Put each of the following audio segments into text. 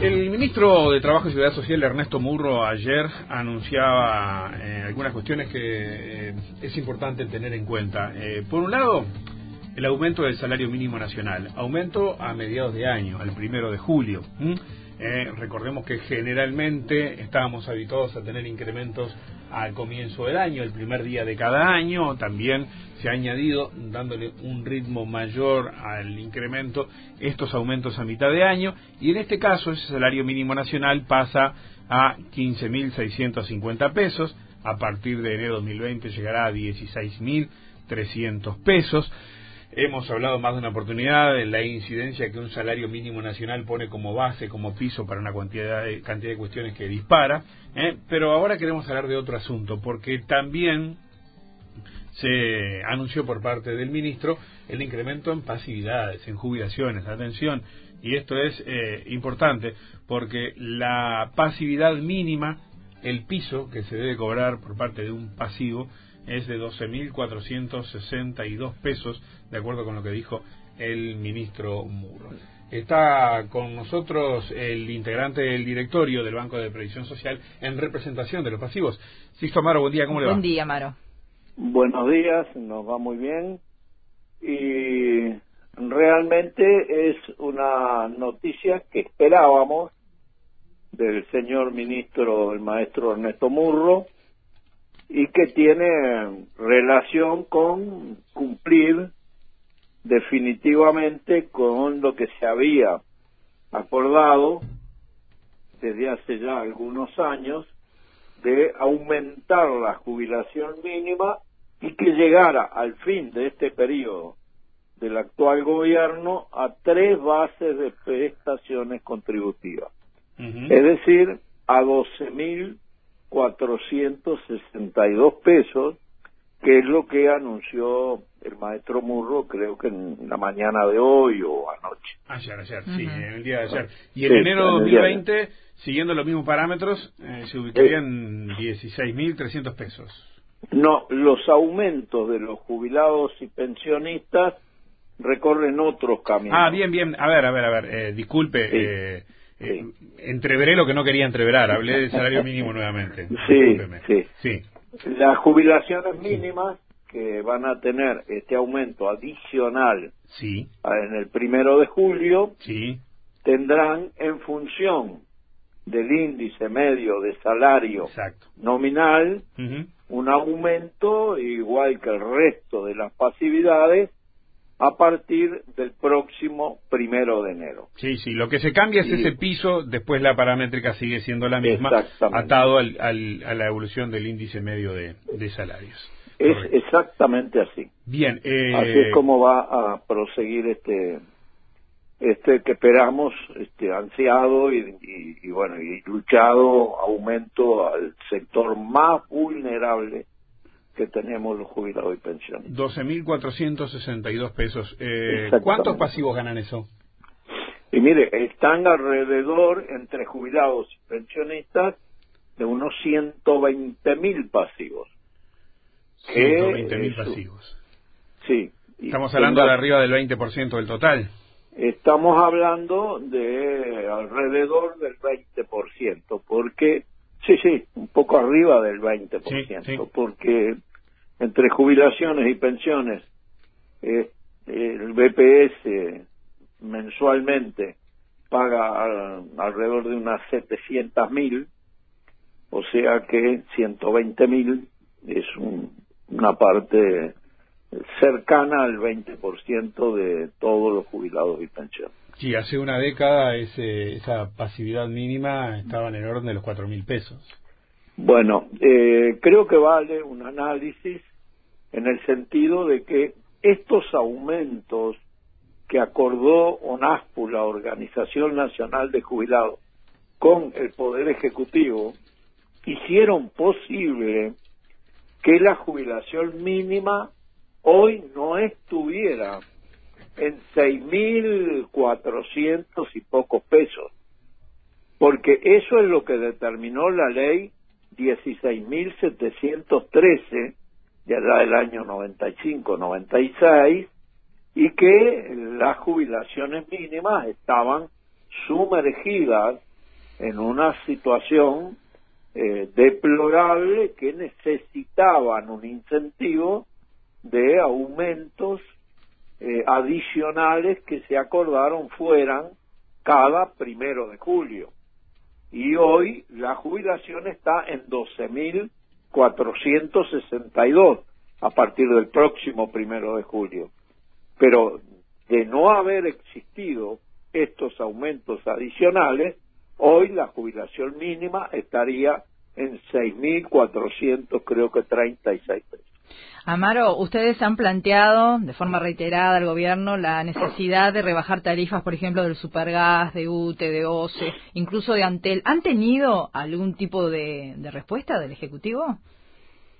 El ministro de Trabajo y Seguridad Social, Ernesto Murro, ayer anunciaba eh, algunas cuestiones que eh, es importante tener en cuenta. Eh, por un lado, el aumento del salario mínimo nacional, aumento a mediados de año, al primero de julio. recordemos que generalmente estábamos habituados a tener incrementos al comienzo del año, el primer día de cada año, también se ha añadido, dándole un ritmo mayor al incremento, estos aumentos a mitad de año, y en este caso ese salario mínimo nacional pasa a 15.650 pesos, a partir de enero de 2020 llegará a 16.300 pesos. Hemos hablado más de una oportunidad de la incidencia que un salario mínimo nacional pone como base, como piso para una cantidad de, cantidad de cuestiones que dispara. ¿eh? Pero ahora queremos hablar de otro asunto, porque también se anunció por parte del ministro el incremento en pasividades, en jubilaciones. Atención, y esto es eh, importante porque la pasividad mínima, el piso que se debe cobrar por parte de un pasivo, es de 12.462 pesos, de acuerdo con lo que dijo el ministro Muro. Está con nosotros el integrante del directorio del Banco de Previsión Social en representación de los pasivos. Sisto Amaro, buen día, ¿cómo le va? Buen día, Amaro. Buenos días, nos va muy bien. Y realmente es una noticia que esperábamos del señor ministro, el maestro Ernesto Murro, y que tiene relación con cumplir definitivamente con lo que se había acordado desde hace ya algunos años de aumentar la jubilación mínima y que llegara al fin de este periodo del actual gobierno a tres bases de prestaciones contributivas, es decir, a 12.462 pesos, que es lo que anunció el maestro Murro, creo que en la mañana de hoy o anoche. Ayer, ayer, sí, en el día de ayer. Y en enero de 2020, siguiendo los mismos parámetros, eh, se ubicarían eh, 16.300 pesos. No, los aumentos de los jubilados y pensionistas recorren otros caminos. Ah, bien, bien. A ver, a ver, a ver. Eh, disculpe. Eh, entreveré lo que no quería entreverar. Hablé del salario mínimo nuevamente. Sí, sí. sí. Las jubilaciones mínimas que van a tener este aumento adicional sí. en el primero de julio sí. tendrán en función del índice medio de salario nominal un aumento igual que el resto de las pasividades a partir del próximo primero de enero. Sí, sí, lo que se cambia es ese piso, después la paramétrica sigue siendo la misma, atado al, al, a la evolución del índice medio de, salarios. Es exactamente así. Bien. Eh... Así es como va a proseguir este este que esperamos este ansiado y, bueno y luchado aumento al sector más vulnerable que tenemos los jubilados y pensiones. 12.462 pesos. Eh, ¿Cuántos pasivos ganan eso? Y mire, están alrededor, entre jubilados y pensionistas, de unos 120.000 pasivos. 120.000 pasivos. Sí. Estamos hablando de arriba del 20% del total. Estamos hablando de alrededor del 20%, porque, sí, sí, un poco arriba del 20%, porque entre jubilaciones y pensiones, eh, el BPS mensualmente paga alrededor de unas 700 mil, o sea que 120 mil es una parte cercana al 20% de todos los jubilados y pensiones. Sí, hace una década ese, esa pasividad mínima estaba en el orden de los cuatro mil pesos. Bueno, eh, creo que vale un análisis en el sentido de que estos aumentos que acordó ONASPU, la Organización Nacional de Jubilados, con el Poder Ejecutivo, hicieron posible que la jubilación mínima hoy no estuviera en seis mil cuatrocientos y pocos pesos, porque eso es lo que determinó la ley 16.713 de allá del año 95-96 y que las jubilaciones mínimas estaban sumergidas en una situación eh, deplorable que necesitaban un incentivo de aumentos eh, adicionales que se acordaron fueran cada primero de julio. Y hoy la jubilación está en 12.462 a partir del próximo primero de julio. Pero de no haber existido estos aumentos adicionales, hoy la jubilación mínima estaría en 6.400, creo que 36 pesos. Amaro, ustedes han planteado de forma reiterada al gobierno la necesidad de rebajar tarifas, por ejemplo, del Supergas, de UTE, de OCE, incluso de Antel. ¿Han tenido algún tipo de, respuesta del Ejecutivo?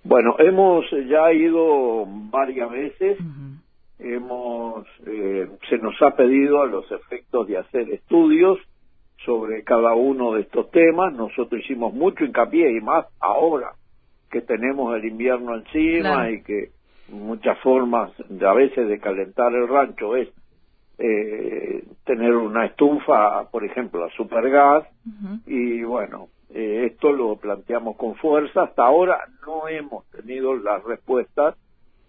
Bueno, hemos ya ido varias veces. Hemos, eh, se nos ha pedido a los efectos de hacer estudios sobre cada uno de estos temas. Nosotros hicimos mucho hincapié y más ahora que tenemos el invierno encima y que muchas formas de, a veces de calentar el rancho es eh, tener una estufa, por ejemplo, a supergas, y bueno, eh, esto lo planteamos con fuerza. Hasta ahora no hemos tenido las respuestas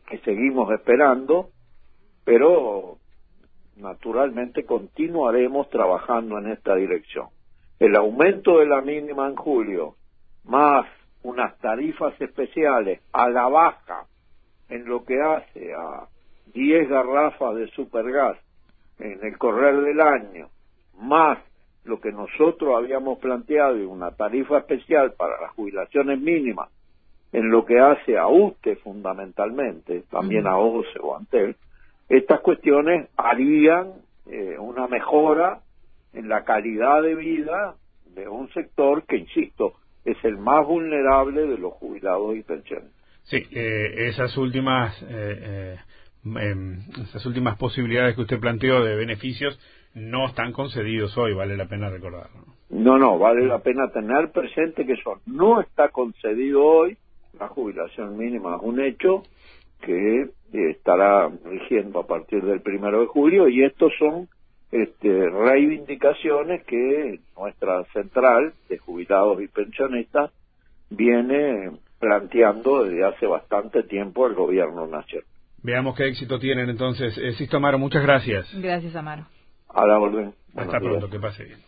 que seguimos esperando, pero naturalmente continuaremos trabajando en esta dirección. El aumento de la mínima en julio, más unas tarifas especiales a la baja en lo que hace a 10 garrafas de supergas en el correr del año, más lo que nosotros habíamos planteado y una tarifa especial para las jubilaciones mínimas en lo que hace a UTE fundamentalmente, también a OCE o ANTEL, estas cuestiones harían eh, una mejora en la calidad de vida de un sector que, insisto, más vulnerable de los jubilados y pensiones. Sí, eh, esas últimas eh, em, esas últimas posibilidades que usted planteó de beneficios no están concedidos hoy, vale la pena recordarlo. No, no, vale la pena tener presente que eso no está concedido hoy, la jubilación mínima es un hecho, que estará rigiendo a partir del primero de julio y estos son este, reivindicaciones que nuestra central de jubilados y pensionistas viene planteando desde hace bastante tiempo el gobierno nacional. Veamos qué éxito tienen entonces. Eh, Sisto Amaro, muchas gracias. Gracias, Amaro. A la orden. Hasta pronto, que pase bien.